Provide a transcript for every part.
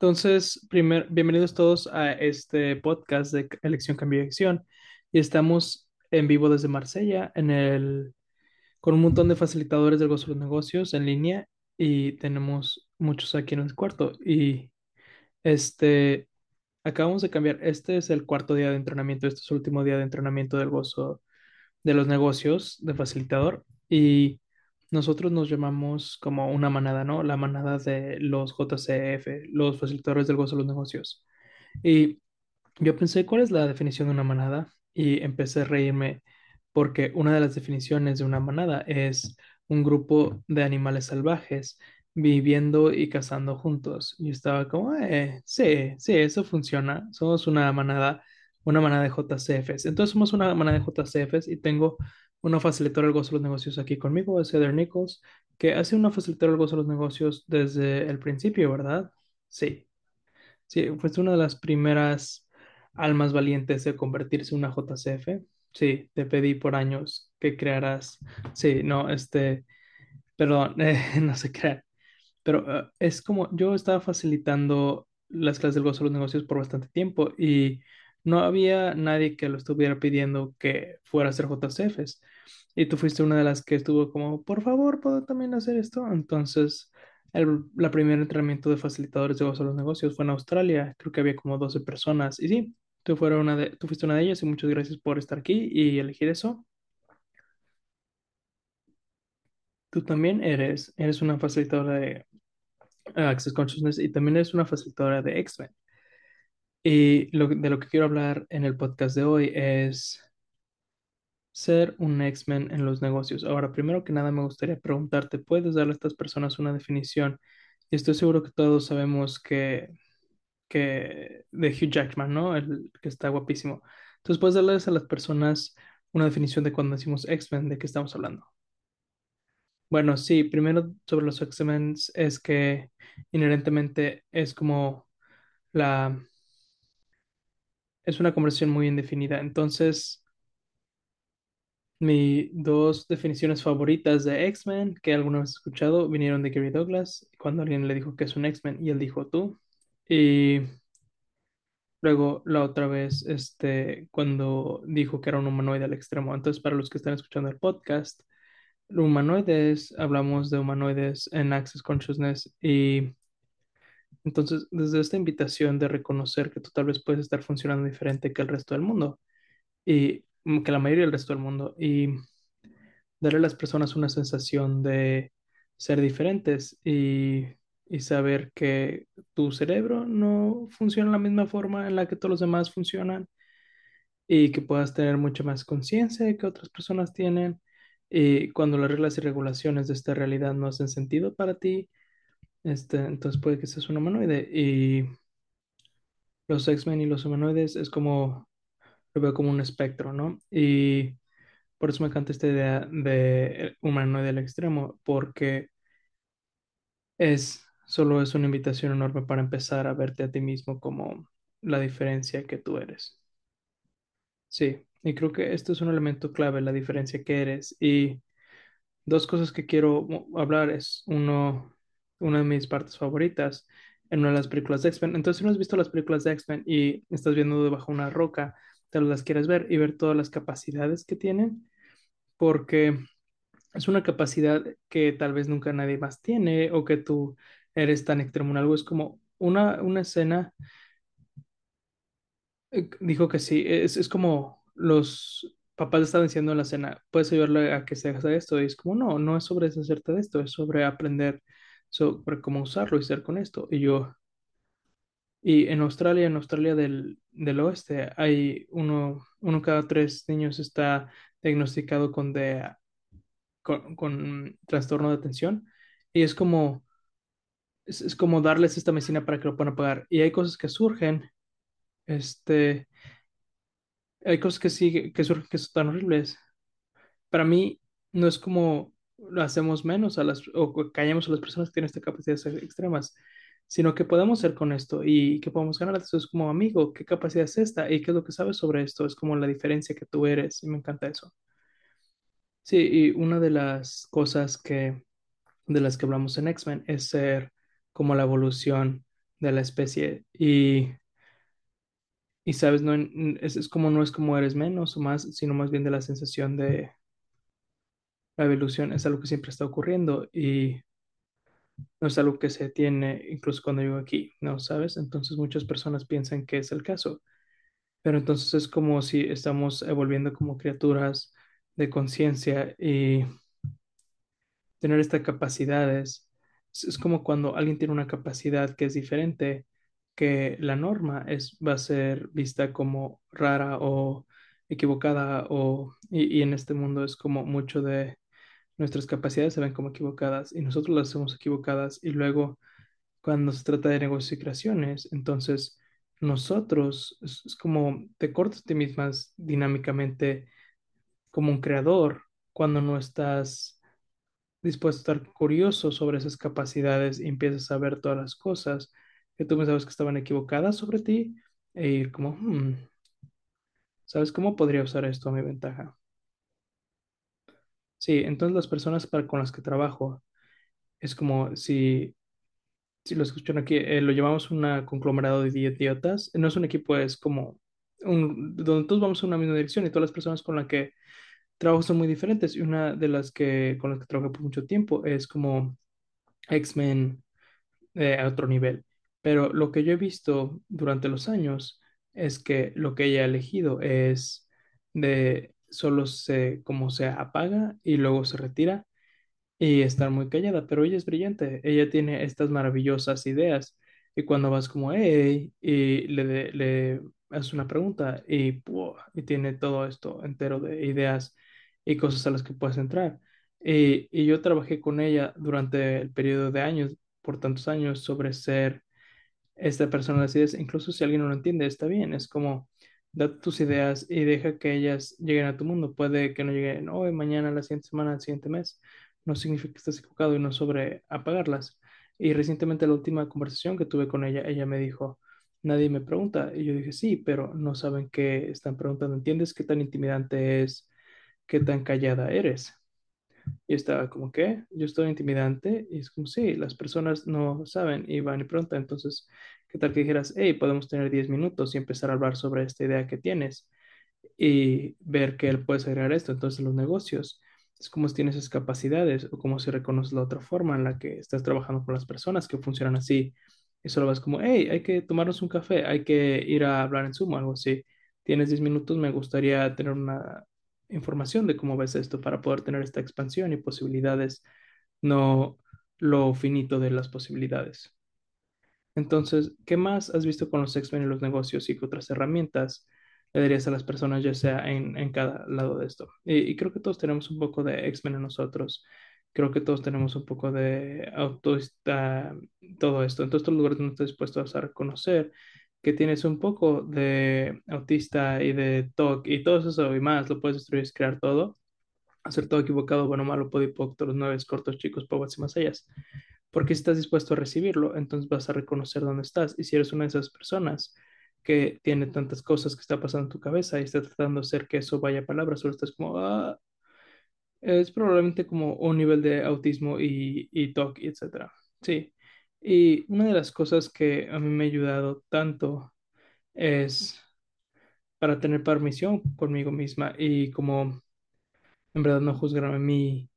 Entonces, primer, bienvenidos todos a este podcast de Elección, Cambio y Acción. Y estamos en vivo desde Marsella, en el, con un montón de facilitadores del gozo de los negocios en línea y tenemos muchos aquí en el cuarto. Y este, acabamos de cambiar, este es el cuarto día de entrenamiento, este es el último día de entrenamiento del gozo de los negocios de facilitador y nosotros nos llamamos como una manada, ¿no? La manada de los JCF, los facilitadores del gozo de los negocios. Y yo pensé, ¿cuál es la definición de una manada? Y empecé a reírme porque una de las definiciones de una manada es un grupo de animales salvajes viviendo y cazando juntos. Y estaba como, eh, sí, sí, eso funciona. Somos una manada una manada de JCFs. Entonces somos una manada de JCFs y tengo una facilitadora del gozo de los negocios aquí conmigo, es Heather Nichols, que hace una facilitadora del gozo de los negocios desde el principio, ¿verdad? Sí. Sí, fue una de las primeras almas valientes de convertirse en una JCF. Sí, te pedí por años que crearas. Sí, no, este, perdón, no sé qué. Pero eh, es como yo estaba facilitando las clases del gozo de los negocios por bastante tiempo y no había nadie que lo estuviera pidiendo que fuera a hacer JCFs. Y tú fuiste una de las que estuvo como, por favor, ¿puedo también hacer esto? Entonces, el la primer entrenamiento de facilitadores de gozo de los negocios fue en Australia. Creo que había como 12 personas. Y sí, tú, una de, tú fuiste una de ellas y muchas gracias por estar aquí y elegir eso. Tú también eres, eres una facilitadora de Access Consciousness y también eres una facilitadora de X-Men. Y lo, de lo que quiero hablar en el podcast de hoy es ser un X-Men en los negocios. Ahora, primero que nada, me gustaría preguntarte, ¿puedes darle a estas personas una definición? Y estoy seguro que todos sabemos que, que de Hugh Jackman, ¿no? El que está guapísimo. Entonces, ¿puedes darles a las personas una definición de cuando decimos X-Men, de qué estamos hablando? Bueno, sí, primero sobre los X-Men es que inherentemente es como la es una conversación muy indefinida. Entonces, mis dos definiciones favoritas de X-Men que alguna vez he escuchado vinieron de Gary Douglas, cuando alguien le dijo que es un X-Men y él dijo tú. Y luego la otra vez, este, cuando dijo que era un humanoide al extremo. Entonces, para los que están escuchando el podcast, humanoides, hablamos de humanoides en Access Consciousness y entonces, desde esta invitación de reconocer que tú tal vez puedes estar funcionando diferente que el resto del mundo y mm, que la mayoría del resto del mundo y darle a las personas una sensación de ser diferentes y, y saber que tu cerebro no funciona de la misma forma en la que todos los demás funcionan y que puedas tener mucha más conciencia que otras personas tienen y cuando las reglas y regulaciones de esta realidad no hacen sentido para ti este, entonces puede que seas un humanoide. Y los X-Men y los humanoides es como, lo veo como un espectro, ¿no? Y por eso me encanta esta idea de humanoide al extremo, porque es, solo es una invitación enorme para empezar a verte a ti mismo como la diferencia que tú eres. Sí, y creo que esto es un elemento clave, la diferencia que eres. Y dos cosas que quiero hablar es, uno, una de mis partes favoritas en una de las películas de X-Men. Entonces, si no has visto las películas de X-Men y estás viendo debajo una roca, te las quieres ver y ver todas las capacidades que tienen, porque es una capacidad que tal vez nunca nadie más tiene o que tú eres tan extremo en algo. Es como una, una escena, eh, dijo que sí, es, es como los papás estaban diciendo en la escena, puedes ayudarle a que se haga esto. Y es como, no, no es sobre deshacerte de esto, es sobre aprender sobre cómo usarlo y hacer con esto. Y yo, y en Australia, en Australia del, del oeste, hay uno, uno cada tres niños está diagnosticado con, de, con, con trastorno de atención. Y es como, es, es como darles esta medicina para que lo puedan pagar. Y hay cosas que surgen, este, hay cosas que sí, que surgen que son tan horribles. Para mí, no es como hacemos menos a las, o callamos a las personas que tienen estas capacidades extremas, sino que podemos ser con esto y que podemos ganar. Eso es como amigo, ¿qué capacidad es esta? ¿Y qué es lo que sabes sobre esto? Es como la diferencia que tú eres y me encanta eso. Sí, y una de las cosas que, de las que hablamos en X-Men es ser como la evolución de la especie y, y sabes, no, es, es como no es como eres menos o más, sino más bien de la sensación de la evolución es algo que siempre está ocurriendo y no es algo que se tiene incluso cuando llego aquí, ¿no? ¿Sabes? Entonces muchas personas piensan que es el caso, pero entonces es como si estamos evolviendo como criaturas de conciencia y tener estas capacidades. Es, como cuando alguien tiene una capacidad que es diferente, que la norma es, va a ser vista como rara o equivocada o, y en este mundo es como mucho de nuestras capacidades se ven como equivocadas y nosotros las hacemos equivocadas y luego cuando se trata de negocios y creaciones, entonces nosotros es, como te cortas ti mismas dinámicamente como un creador cuando no estás dispuesto a estar curioso sobre esas capacidades y empiezas a ver todas las cosas que tú pensabas que estaban equivocadas sobre ti e ir como, "Hmm, ¿sabes cómo podría usar esto a mi ventaja? Sí, entonces las personas para, con las que trabajo es como si si lo escuchan aquí, eh, lo llamamos un conglomerado de idiotas. No es un equipo, es como un, donde todos vamos en una misma dirección y todas las personas con las que trabajo son muy diferentes. Y una de las que con las que trabajé por mucho tiempo es como X-Men eh, a otro nivel. Pero lo que yo he visto durante los años es que lo que ella ha elegido es de solo se como se apaga y luego se retira y estar muy callada, pero ella es brillante, ella tiene estas maravillosas ideas y cuando vas como, hey, y le, de- le haces una pregunta y, y tiene todo esto entero de ideas y cosas a las que puedes entrar. Y, y yo trabajé con ella durante el periodo de años, por tantos años, sobre ser esta persona las ideas, incluso si alguien no lo entiende, está bien, es como da tus ideas y deja que ellas lleguen a tu mundo. Puede que no lleguen hoy, mañana, la siguiente semana, el siguiente mes. No significa que estés equivocado y no sobre apagarlas. Y recientemente la última conversación que tuve con ella, ella me dijo, nadie me pregunta. Y yo dije, sí, pero no saben qué están preguntando. ¿Entiendes qué tan intimidante es, qué tan callada eres? Y estaba como que yo estoy intimidante y es como sí, las personas no saben y van y preguntan. Entonces, ¿qué tal que dijeras, hey, podemos tener 10 minutos y empezar a hablar sobre esta idea que tienes y ver que él puede agregar esto? Entonces, los negocios es como si tienes esas capacidades o como si reconoces la otra forma en la que estás trabajando con las personas que funcionan así. Y solo vas como, hey, hay que tomarnos un café, hay que ir a hablar en Zoom o algo así. Tienes 10 minutos, me gustaría tener una información de cómo ves esto para poder tener esta expansión y posibilidades, no lo finito de las posibilidades. Entonces, ¿qué más has visto con los X-Men y los negocios y qué otras herramientas le darías a las personas, ya sea en, en cada lado de esto? Y, creo que todos tenemos un poco de X-Men en nosotros. Creo que todos tenemos un poco de autoista, todo esto. En todos estos lugares donde estás dispuesto a reconocer que tienes un poco de autista y de TOC y todo eso y más, lo puedes destruir, es crear todo, hacer todo equivocado, bueno, malo, podipocto, los nueve cortos, chicos, pobres y más allá. Porque estás dispuesto a recibirlo, entonces vas a reconocer dónde estás. Y si eres una de esas personas que tiene tantas cosas que está pasando en tu cabeza y está tratando de hacer que eso vaya a palabras, solo estás como, ah, es probablemente como un nivel de autismo y, y TOC, etcétera. Sí. Y una de las cosas que a mí me ha ayudado tanto es para tener permisión conmigo misma y como en verdad no juzgarme a mí.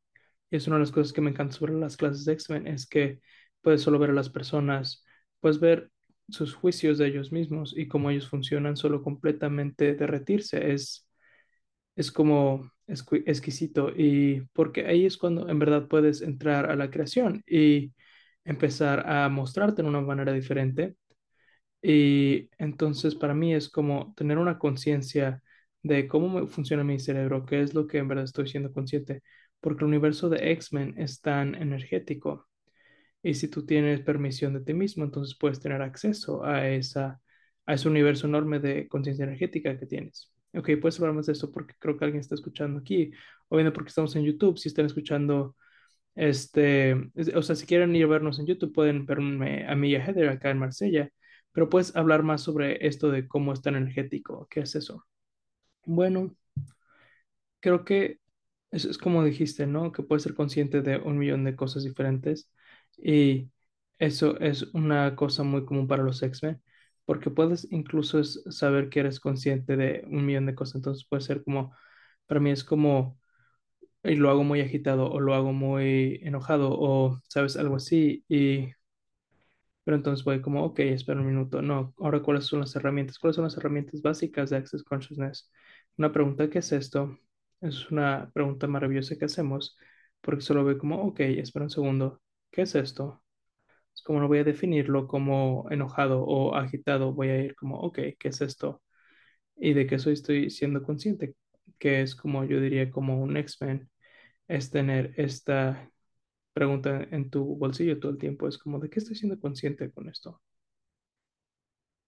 Es una de las cosas que me encanta sobre las clases de X-Men, es que puedes solo ver a las personas, puedes ver sus juicios de ellos mismos y cómo ellos funcionan solo completamente derretirse. Es, es como escu- exquisito y porque ahí es cuando en verdad puedes entrar a la creación y empezar a mostrarte de una manera diferente y entonces para mí es como tener una conciencia de cómo funciona mi cerebro, qué es lo que en verdad estoy siendo consciente, porque el universo de X-Men es tan energético Y si tú tienes permisión de ti mismo, entonces puedes tener acceso a esa, a ese universo enorme de conciencia energética que tienes. Ok, puedes hablar más de esto porque creo que alguien está escuchando aquí, o bien porque estamos en YouTube, si están escuchando, este, o sea, si quieren ir a vernos en YouTube, pueden verme a mí y a Heather acá en Marsella, pero puedes hablar más sobre esto de cómo es tan energético, ¿qué es eso? Bueno, creo que es, es como dijiste, ¿no? Que puedes ser consciente de un millón de cosas diferentes y eso es una cosa muy común para los X-Men, porque puedes incluso saber que eres consciente de un millón de cosas, entonces puede ser como, para mí es como, y lo hago muy agitado o lo hago muy enojado o, sabes, algo así y pero entonces voy como, ok, espera un minuto. No, ahora cuáles son las herramientas? ¿Cuáles son las herramientas básicas de Access Consciousness? Una pregunta, ¿qué es esto? Es una pregunta maravillosa que hacemos porque solo ve como, ok, espera un segundo, ¿qué es esto? Es como no voy a definirlo como enojado o agitado, voy a ir como, ok, ¿qué es esto? Y de que eso estoy siendo consciente, que es como yo diría como un X-Men, es tener esta pregunta en tu bolsillo todo el tiempo. Es como, ¿de qué estoy siendo consciente con esto?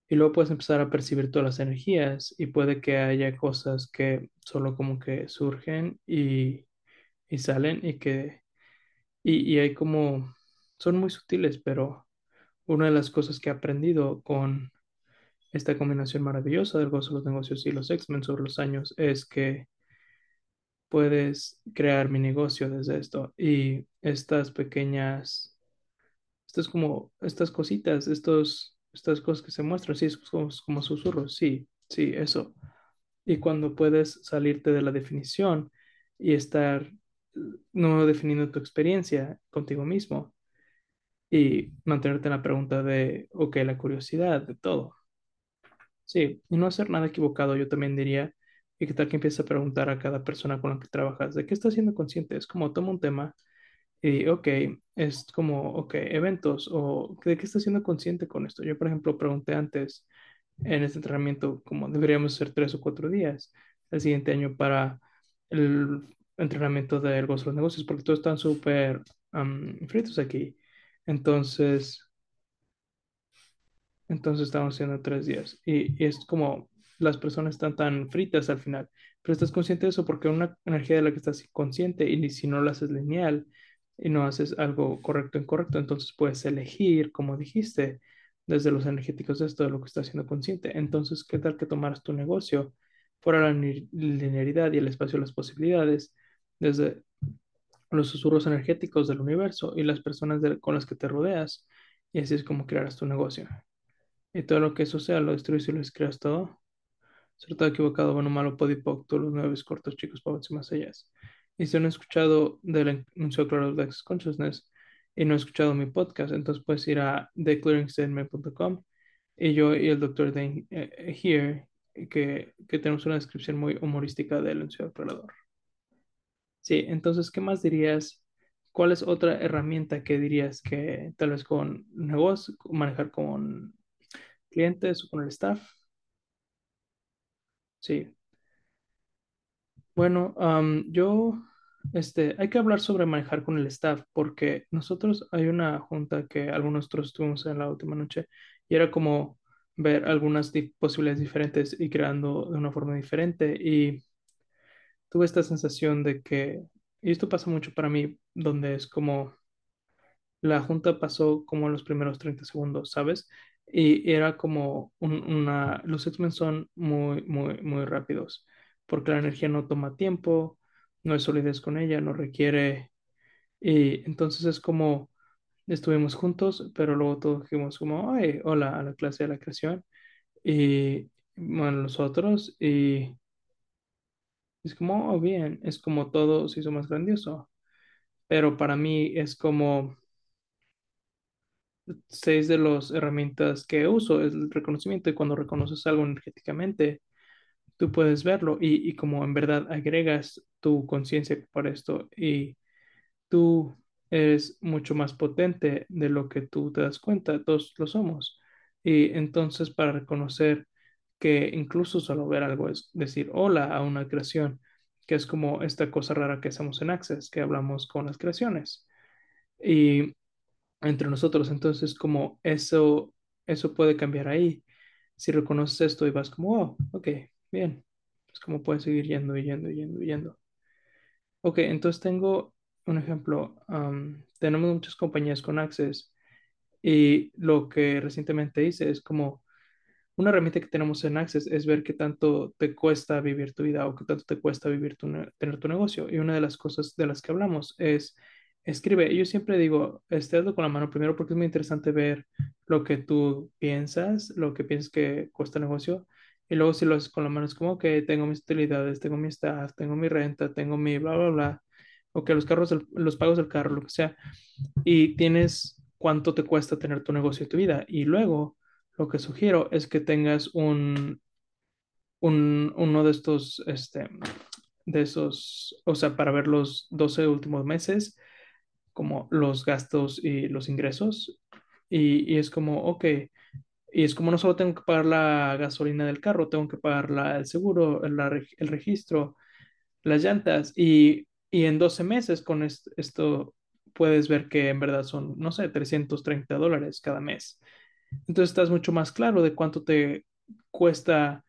Y luego puedes empezar a percibir todas las energías y puede que haya cosas que solo como que surgen y, y salen y que, y, y hay como, son muy sutiles, pero una de las cosas que he aprendido con esta combinación maravillosa del gozo de los negocios y los X-Men sobre los años es que puedes crear mi negocio desde esto y estas pequeñas Estas como, estas cositas, estos, estas cosas que se muestran, sí, es como, como susurros, sí, sí, eso. Y cuando puedes salirte de la definición y estar no definiendo tu experiencia contigo mismo y mantenerte en la pregunta de, ok, la curiosidad de todo. Sí, y no hacer nada equivocado, yo también diría, y que tal que empiece a preguntar a cada persona con la que trabajas, ¿de qué estás siendo consciente? Es como toma un tema y, ok, es como, ok, eventos, o ¿de qué estás siendo consciente con esto? Yo, por ejemplo, pregunté antes en este entrenamiento, como deberíamos hacer tres o cuatro días el siguiente año para el entrenamiento de los negocios, porque todos están súper am, fritos aquí. Entonces, entonces estamos haciendo tres días. Y, y es como las personas están tan fritas al final. Pero estás consciente de eso porque una energía de la que estás consciente y si no la haces lineal y no haces algo correcto en correcto, entonces puedes elegir, como dijiste, desde los energéticos esto de lo que estás haciendo consciente. Entonces, ¿qué tal que tomaras tu negocio fuera la linealidad y el espacio de las posibilidades, desde los susurros energéticos del universo y las personas con las que te rodeas? Y así es como crearás tu negocio. Y todo lo que eso sea, lo destruyes y lo descreas todo. Cierto, equivocado, bueno, malo, podipoc, todos los nueve cortos, chicos, pavos y más allá. Y si no he escuchado del anuncio claro de Access Consciousness y no he escuchado mi podcast, entonces puedes ir a theclearingstatement.com y yo y el doctor Dane eh, Here, que, que tenemos una descripción muy humorística del anuncio aclarador. Sí, entonces, ¿qué más dirías? ¿Cuál es otra herramienta que dirías que tal vez con negocio, manejar con clientes o con el staff? Sí, Bueno, am, yo, este, hay que hablar sobre manejar con el staff, porque nosotros hay una junta que algunos nosotros estuvimos en la última noche y era como ver algunas posibilidades diferentes y creando de una forma diferente y tuve esta sensación de que, y esto pasa mucho para mí, donde es como la junta pasó como en los primeros 30 segundos, ¿sabes? Y era como un- una, los X-Men son muy, muy, muy rápidos, porque la energía no toma tiempo, no hay solidez con ella, no requiere, y entonces es como estuvimos juntos, pero luego todos dijimos como, ay, hola a la clase de la creación, y bueno, los otros, y es como, oh, bien, es como todo se hizo más grandioso, pero para mí es como seis de las herramientas que uso es el reconocimiento y cuando reconoces algo energéticamente, tú puedes verlo y, y como en verdad agregas tu conciencia para esto y tú eres mucho más potente de lo que tú te das cuenta, todos lo somos. Y entonces para reconocer que incluso solo ver algo es decir hola a una creación, que es como esta cosa rara que hacemos en Access, que hablamos con las creaciones. Y entre nosotros. Entonces, como eso, eso puede cambiar ahí. Si reconoces esto y vas como, oh, ok, bien. Es como puedes seguir yendo yendo yendo yendo. Ok, entonces tengo un ejemplo. Am, tenemos muchas compañías con Access y lo que recientemente hice es como una herramienta que tenemos en Access es ver qué tanto te cuesta vivir tu vida o qué tanto te cuesta vivir tu ne- tener tu negocio. Y una de las cosas de las que hablamos es escribe. Yo siempre digo, este, con la mano primero porque es muy interesante ver lo que tú piensas, lo que piensas que cuesta el negocio. Y luego si lo haces con la mano es como que tengo mis utilidades, tengo mi staff, tengo mi renta, tengo mi bla, bla, bla. O que los carros, los pagos del carro, lo que sea y tienes cuánto te cuesta tener tu negocio y tu vida. Y luego lo que sugiero es que tengas un, un- uno de estos, este, de esos, o sea, para ver los 12 últimos meses, como los gastos y los ingresos. Y, y es como, ok, y es como no solo tengo que pagar la gasolina del carro, tengo que pagar la- el seguro, el, la el registro, las llantas y, y en 12 meses con est- esto puedes ver que en verdad son, no sé, 330 dólares cada mes. Entonces estás mucho más claro de cuánto te cuesta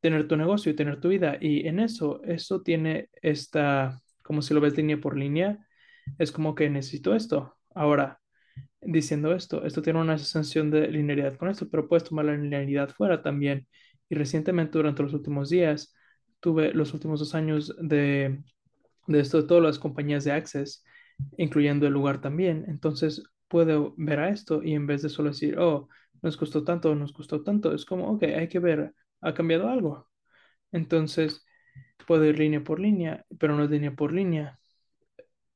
tener tu negocio y tener tu vida. Y en eso, eso tiene esta, como si lo ves línea por línea, es como que necesito esto. Ahora, diciendo esto, esto tiene una sensación de linealidad con esto, pero puedes tomar la linealidad fuera también. Y recientemente, durante los últimos días, tuve los últimos dos años de, de esto de todas las compañías de Access, incluyendo el lugar también. Entonces, puedo ver a esto y en vez de solo decir, oh, nos costó tanto, nos costó tanto, es como, ok, hay que ver, ¿ha cambiado algo? Entonces, puedo ir línea por línea, pero no es línea por línea,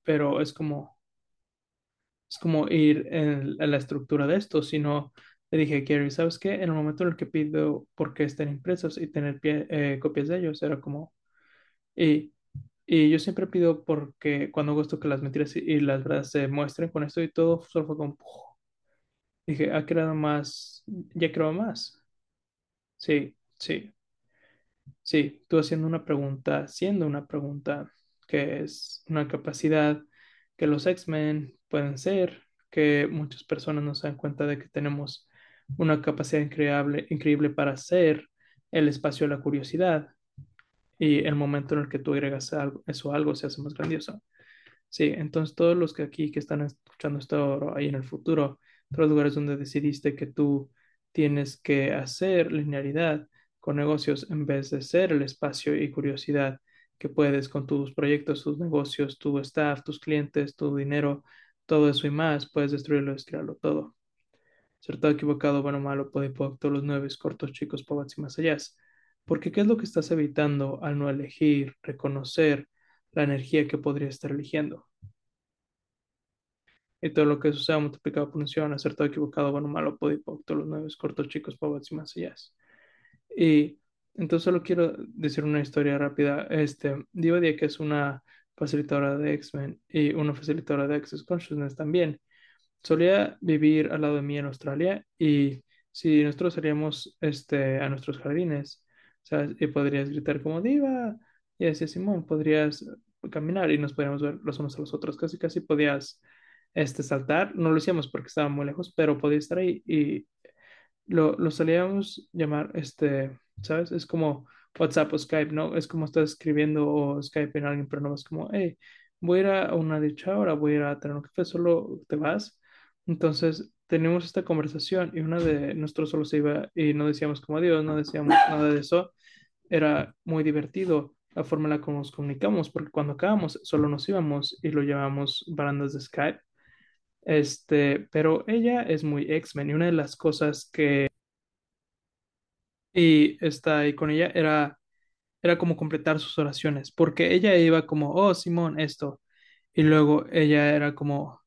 pero es como es como ir en, en la estructura de esto, sino le dije a Gary, ¿sabes qué? En el momento en el que pido por qué estén impresos y tener pie- eh, copias de ellos, era como, y, y yo siempre pido porque cuando hago esto que las mentiras y, las verdades se muestren con esto y todo, solo fue como, dije, ha creado más, ya creo más. Sí, sí. Sí, tú haciendo una pregunta, haciendo una pregunta que es una capacidad que los X-Men pueden ser, que muchas personas no se dan cuenta de que tenemos una capacidad increíble, increíble para hacer el espacio de la curiosidad y el momento en el que tú agregas algo, eso algo se hace más grandioso. Sí, entonces todos los que aquí que están escuchando esto ahí en el futuro, todos los lugares donde decidiste que tú tienes que hacer linealidad con negocios en vez de ser el espacio y curiosidad que puedes con tus proyectos, tus negocios, tu staff, tus clientes, tu dinero, todo eso y más, puedes destruirlo, estirarlo todo. Cierto, equivocado, bueno, malo, podipoc, todos los nueve, cortos, chicos, pobres y más allá. Porque ¿qué es lo que estás evitando al no elegir, reconocer la energía que podría estar eligiendo? y todo lo que sea multiplicado por unción, acertado, equivocado, bueno, malo, podipoc, todos los nueve, cortos, chicos, pobres y más allá. Y entonces solo quiero decir una historia rápida. Este, Dia, que es una facilitadora de X-Men y una facilitadora de Access Consciousness también, solía vivir al lado de mí en Australia y si nosotros salíamos este, a nuestros jardines, ¿sabes? Y podrías gritar como Diva, y decía Simón, podrías caminar y nos podríamos ver los unos a los otros, casi casi podías este, saltar, no lo hacíamos porque estaba muy lejos, pero podía estar ahí y lo, lo solíamos llamar, este, ¿sabes? Es como WhatsApp o Skype, ¿no? Es como estás escribiendo o Skype en alguien, pero no es como, hey, voy a ir a una dicha hora, voy a ir a tener un café, solo te vas. Entonces, tenemos esta conversación y una de nosotros solo se iba y no decíamos como adiós, no decíamos nada de eso. Era muy divertido la forma en la que nos comunicamos, porque cuando acabamos solo nos íbamos y lo llevábamos barandas de Skype. Este, pero ella es muy X-Men y una de las cosas que y está ahí con ella era, era como completar sus oraciones, porque ella iba como, oh, Simón, esto, y luego ella era como,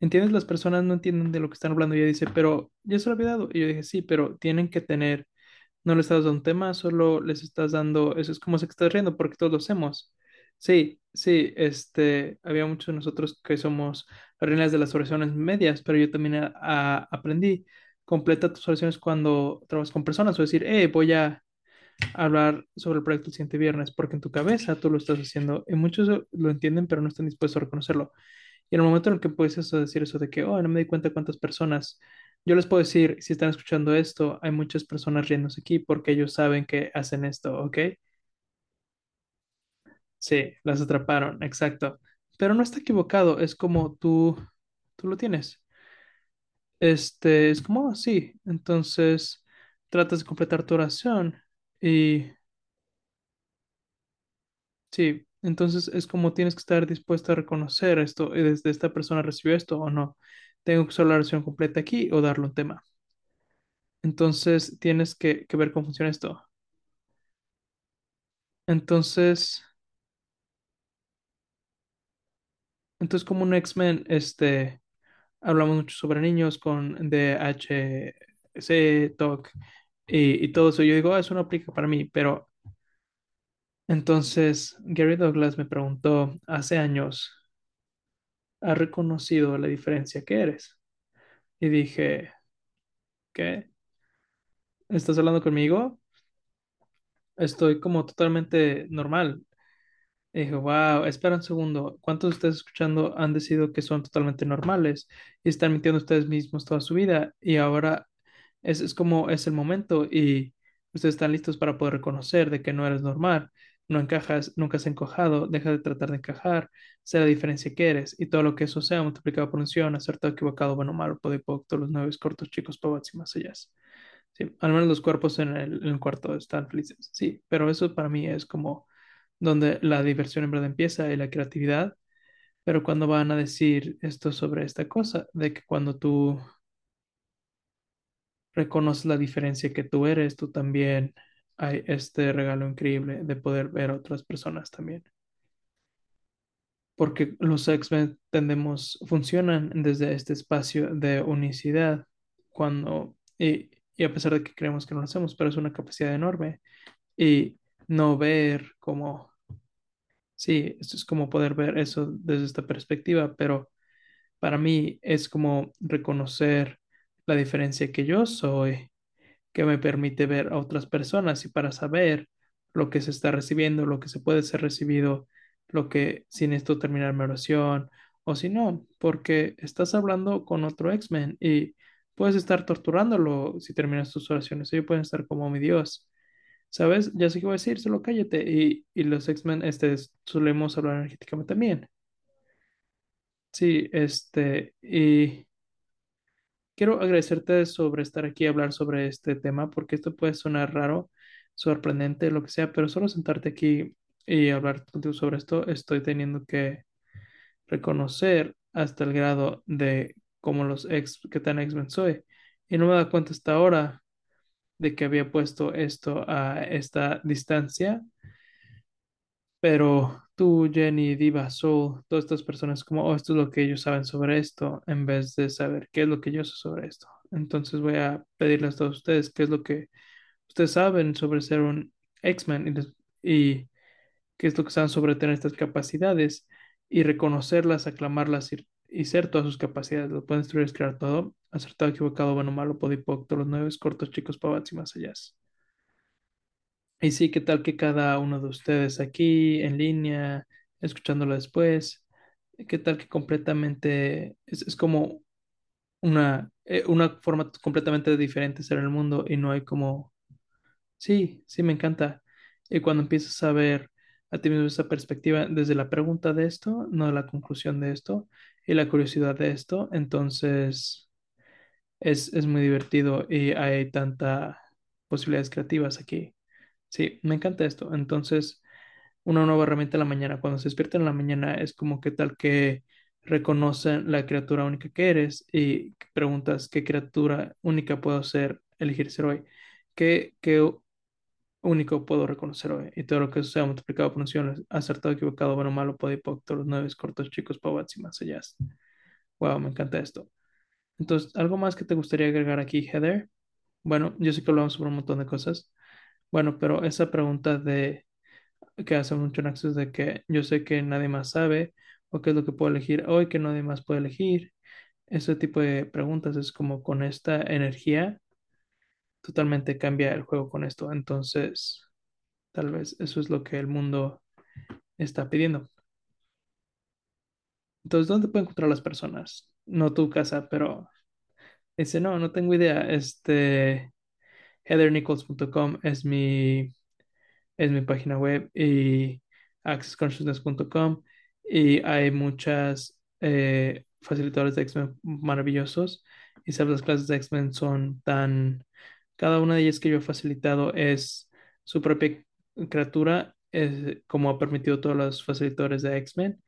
¿entiendes? Las personas no entienden de lo que están hablando, y ella dice, pero ya se lo había dado, y yo dije, sí, pero tienen que tener, no le estás dando un tema, solo les estás dando, eso es como se estás riendo, porque todos lo hacemos. Sí, sí, este, había muchos de nosotros que somos reinas de las oraciones medias, pero yo también a- a- aprendí, completa tus oraciones cuando trabajas con personas, o decir, hey, voy a hablar sobre el proyecto el siguiente viernes, porque en tu cabeza tú lo estás haciendo y muchos lo entienden, pero no están dispuestos a reconocerlo. Y en el momento en el que puedes decir eso de que, oh, no me di cuenta cuántas personas, yo les puedo decir, si están escuchando esto, hay muchas personas riéndose aquí porque ellos saben que hacen esto, ¿ok? Sí, las atraparon, exacto. Pero no está equivocado, es como tú, tú lo tienes. Este, es como, "Oh, sí, entonces tratas de completar tu oración y sí, entonces es como tienes que estar dispuesto a reconocer esto, y desde esta persona recibió esto o no. Tengo que usar la oración completa aquí o darle un tema. Entonces tienes que, que ver cómo funciona esto. Entonces, entonces como un X-Men, este, hablamos mucho sobre niños con DHC, TOC y, y todo eso. Yo digo, "Ah, eso no aplica para mí, pero entonces Gary Douglas me preguntó hace años, ¿has reconocido la diferencia que eres? Y dije, ¿qué? ¿Estás hablando conmigo? Estoy como totalmente normal. Y dije, wow, espera un segundo, ¿cuántos de ustedes escuchando han decidido que son totalmente normales y están mintiendo ustedes mismos toda su vida? Y ahora es, es como es el momento y ustedes están listos para poder reconocer de que no eres normal, no encajas, nunca has encajado, deja de tratar de encajar, sé la diferencia que eres y todo lo que eso sea multiplicado por unción, acertado, equivocado, bueno, malo, podipoc, todos los nueve cortos, chicos, pavats y más allá. Sí, al menos los cuerpos en el, en el cuarto están felices. Sí, pero eso para mí es como donde la diversión en verdad empieza y la creatividad. Pero cuando van a decir esto sobre esta cosa, de que cuando tú reconoces la diferencia que tú eres, tú también hay este regalo increíble de poder ver a otras personas también. Porque los X-Men tendemos, funcionan desde este espacio de unicidad, cuando, y, y a pesar de que creemos que no lo hacemos, pero es una capacidad enorme y no ver como, sí, esto es como poder ver eso desde esta perspectiva, pero para mí es como reconocer la diferencia que yo soy, que me permite ver a otras personas y para saber lo que se está recibiendo, lo que se puede ser recibido, lo que sin esto terminar mi oración o si no, porque estás hablando con otro X-Men y puedes estar torturándolo si terminas tus oraciones, ellos pueden estar como mi Dios ¿Sabes? Ya sé qué voy a decir, solo cállate. Y, y los X-Men, este, solemos hablar energéticamente también. Sí, este, y quiero agradecerte sobre estar aquí a hablar sobre este tema, porque esto puede sonar raro, sorprendente, lo que sea, pero solo sentarte aquí y hablar contigo sobre esto, estoy teniendo que reconocer hasta el grado de cómo los ex, qué tan X-Men soy. Y no me da cuenta hasta ahora de que había puesto esto a esta distancia Pero tú, Jenny, Diva, Soul, todas estas personas, como, oh, esto es lo que ellos saben sobre esto, en vez de saber qué es lo que yo sé sobre esto. Entonces voy a pedirles a todos ustedes qué es lo que ustedes saben sobre ser un X-Men y, y qué es lo que saben sobre tener estas capacidades y reconocerlas, aclamarlas y, y ser todas sus capacidades. Lo pueden destruir, es crear todo. Acertado, equivocado, bueno, malo, podipoc, todos los nueve, cortos, chicos, pavats y más allá. Y sí, ¿qué tal que cada uno de ustedes aquí en línea, escuchándolo después? ¿Qué tal que completamente es, es como una, eh, una forma completamente diferente de ser el mundo y no hay como, sí, sí, me encanta. Y cuando empiezas a ver a ti mismo esa perspectiva desde la pregunta de esto, no la conclusión de esto y la curiosidad de esto, entonces es, es muy divertido y hay tantas posibilidades creativas aquí. Sí, me encanta esto. Entonces, una nueva herramienta en la mañana. Cuando se despiertan en la mañana es como qué tal que reconocen la criatura única que eres y preguntas qué criatura única puedo ser, elegir ser hoy. ¿Qué, qué único puedo reconocer hoy? Y todo lo que sea multiplicado por unciones, acertado, equivocado, bueno, malo, podipoc, todos nueve, cortos, chicos, pavats y más allá. Wow, me encanta esto. Entonces, ¿algo más que te gustaría agregar aquí, Heather? Bueno, yo sé que hablamos sobre un montón de cosas. Bueno, pero esa pregunta de que hace mucho Nexus de que yo sé que nadie más sabe o qué es lo que puedo elegir hoy que nadie más puede elegir. Ese tipo de preguntas es como con esta energía totalmente cambia el juego con esto. Entonces, tal vez eso es lo que el mundo está pidiendo. Entonces, ¿dónde pueden encontrar las personas? No tu casa, pero dice, no, no tengo idea. Este, heathernichols.com es mi, es mi página web y accessconsciousness.com y hay muchas eh, facilitadores de X-Men maravillosos y sabes, las clases de X-Men son tan... Cada una de ellas que yo he facilitado es su propia criatura, es como ha permitido todos los facilitadores de X-Men.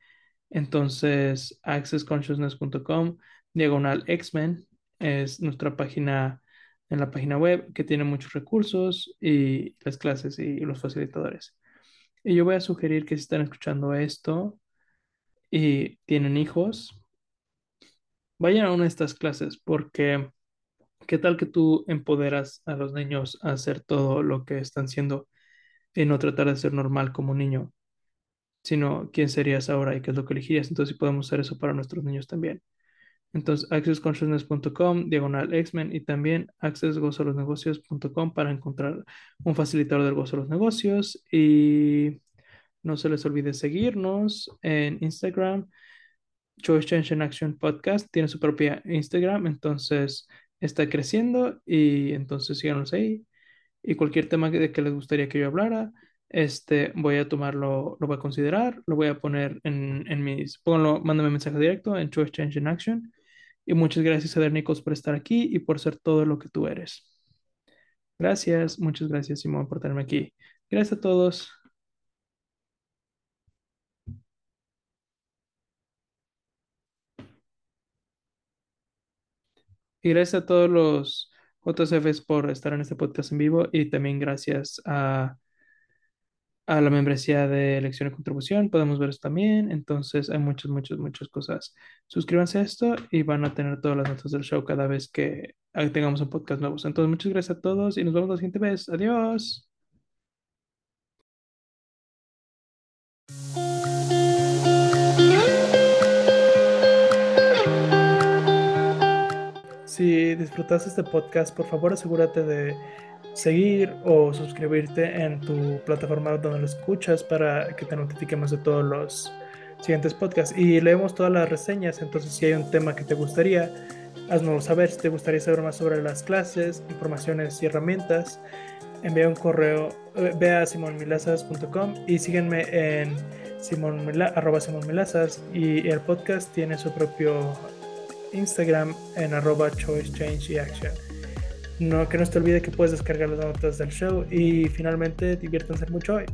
Entonces, accessconsciousness.com, diagonal X-Men, es nuestra página en la página web que tiene muchos recursos y las clases y los facilitadores. Y yo voy a sugerir que si están escuchando esto y tienen hijos, vayan a una de estas clases porque ¿qué tal que tú empoderas a los niños a hacer todo lo que están haciendo y no tratar de ser normal como un niño, sino quién serías ahora y qué es lo que elegirías? Entonces, si podemos hacer eso para nuestros niños también. Entonces, accessconsciousness.com, diagonal X-Men y también accessgozolosnegocios.com para encontrar un facilitador del gozo de los negocios. Y no se les olvide seguirnos en Instagram. Choice Change in Action Podcast tiene su propia Instagram, entonces está creciendo y entonces síganos ahí. Y cualquier tema de que les gustaría que yo hablara, este, voy a tomarlo, lo voy a considerar, lo voy a poner en, en mis, pónganlo, mándame mensaje directo en Choice Change in Action. Y muchas gracias, Eder Nicos, por estar aquí y por ser todo lo que tú eres. Gracias, muchas gracias, Simón, por tenerme aquí. Gracias a todos. Y gracias a todos los JCFs por estar en este podcast en vivo y también gracias a, a la membresía de elección y contribución. Podemos ver eso también. Entonces hay muchas, muchas, muchas cosas. Suscríbanse a esto y van a tener todas las notas del show cada vez que tengamos un podcast nuevo. Entonces muchas gracias a todos y nos vemos la siguiente vez. Adiós. Si disfrutaste este podcast, por favor asegúrate de seguir o suscribirte en tu plataforma donde lo escuchas para que te notifiquemos de todos los siguientes podcasts. Y leemos todas las reseñas, entonces si hay un tema que te gustaría, haznoslo saber. Si te gustaría saber más sobre las clases, informaciones y herramientas, envía un correo, eh, ve a simonmilazas.com y síguenme en simon, arroba simonmilazas y el podcast tiene su propio Instagram en arroba choice, change y action. No, que no te olvide que puedes descargar las notas del show y finalmente diviértanse mucho hoy.